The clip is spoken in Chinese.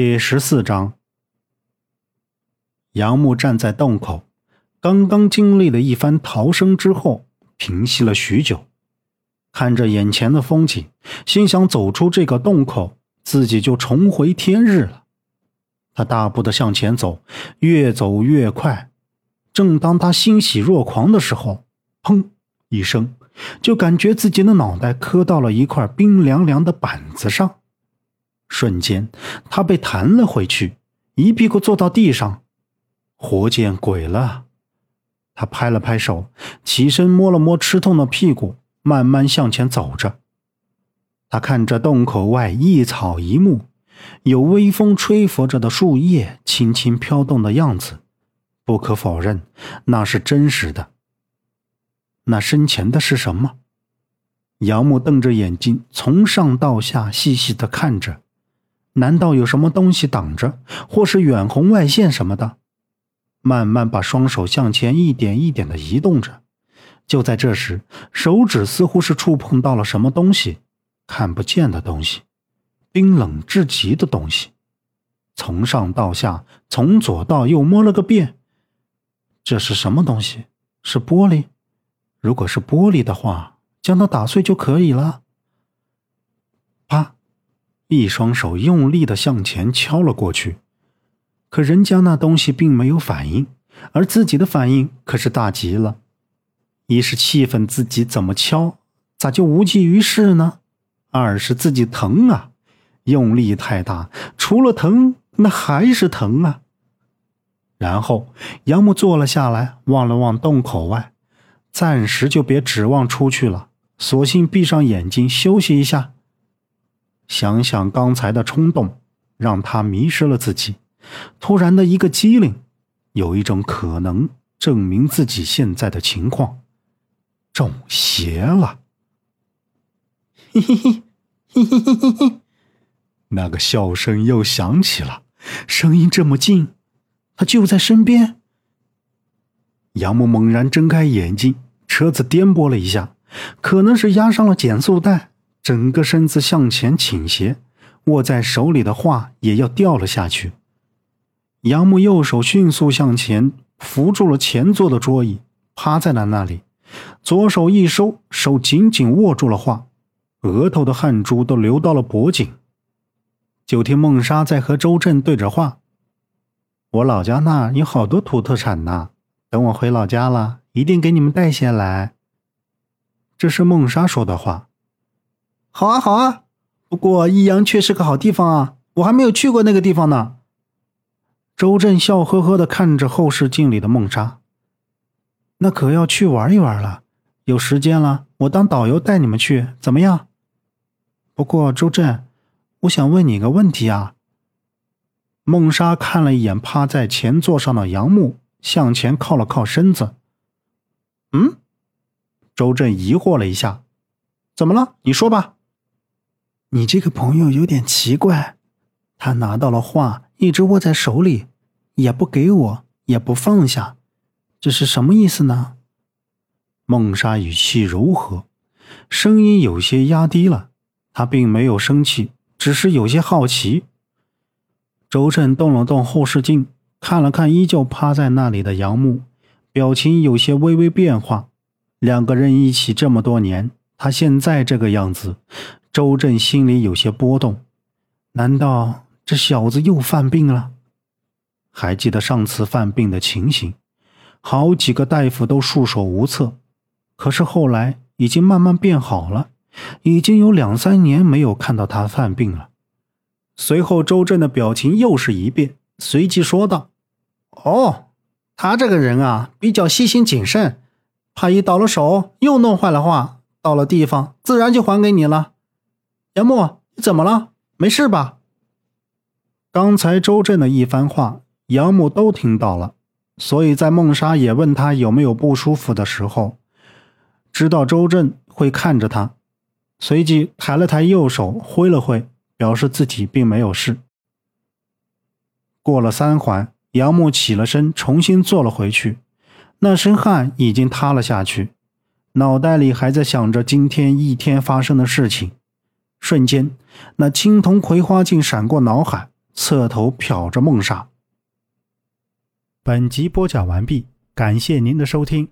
第十四章，杨木站在洞口，刚刚经历了一番逃生之后，平息了许久，看着眼前的风景，心想走出这个洞口，自己就重回天日了。他大步的向前走，越走越快。正当他欣喜若狂的时候，砰一声，就感觉自己的脑袋磕到了一块冰凉凉的板子上。瞬间，他被弹了回去，一屁股坐到地上。活见鬼了！他拍了拍手，起身摸了摸吃痛的屁股，慢慢向前走着。他看着洞口外一草一木，有微风吹拂着的树叶轻轻飘动的样子，不可否认，那是真实的。那身前的是什么？杨木瞪着眼睛，从上到下细细的看着。难道有什么东西挡着，或是远红外线什么的？慢慢把双手向前一点一点的移动着。就在这时，手指似乎是触碰到了什么东西，看不见的东西，冰冷至极的东西。从上到下，从左到右摸了个遍。这是什么东西？是玻璃？如果是玻璃的话，将它打碎就可以了。啪。一双手用力的向前敲了过去，可人家那东西并没有反应，而自己的反应可是大极了。一是气愤自己怎么敲咋就无济于事呢？二是自己疼啊，用力太大，除了疼那还是疼啊。然后杨木坐了下来，望了望洞口外，暂时就别指望出去了，索性闭上眼睛休息一下。想想刚才的冲动，让他迷失了自己。突然的一个机灵，有一种可能证明自己现在的情况，中邪了。嘿嘿嘿，嘿嘿嘿嘿嘿，那个笑声又响起了，声音这么近，他就在身边。杨木猛然睁开眼睛，车子颠簸了一下，可能是压上了减速带。整个身子向前倾斜，握在手里的画也要掉了下去。杨木右手迅速向前扶住了前座的桌椅，趴在了那里，左手一收，手紧紧握住了画，额头的汗珠都流到了脖颈。就听孟莎在和周震对着话：“我老家那有好多土特产呢，等我回老家了，一定给你们带些来。”这是孟莎说的话。好啊，好啊，不过益阳确是个好地方啊，我还没有去过那个地方呢。周震笑呵呵的看着后视镜里的孟莎，那可要去玩一玩了。有时间了，我当导游带你们去，怎么样？不过周震，我想问你个问题啊。孟莎看了一眼趴在前座上的杨木，向前靠了靠身子。嗯？周震疑惑了一下，怎么了？你说吧。你这个朋友有点奇怪，他拿到了画，一直握在手里，也不给我，也不放下，这是什么意思呢？孟莎语气柔和，声音有些压低了，他并没有生气，只是有些好奇。周震动了动后视镜，看了看依旧趴在那里的杨木，表情有些微微变化。两个人一起这么多年，他现在这个样子。周震心里有些波动，难道这小子又犯病了？还记得上次犯病的情形，好几个大夫都束手无策。可是后来已经慢慢变好了，已经有两三年没有看到他犯病了。随后，周震的表情又是一变，随即说道：“哦，他这个人啊，比较细心谨慎，怕一倒了手又弄坏了画，到了地方自然就还给你了。”杨木，你怎么了？没事吧？刚才周震的一番话，杨木都听到了，所以在孟莎也问他有没有不舒服的时候，知道周震会看着他，随即抬了抬右手，挥了挥，表示自己并没有事。过了三环，杨木起了身，重新坐了回去，那身汗已经塌了下去，脑袋里还在想着今天一天发生的事情。瞬间，那青铜葵花镜闪过脑海，侧头瞟着梦莎。本集播讲完毕，感谢您的收听。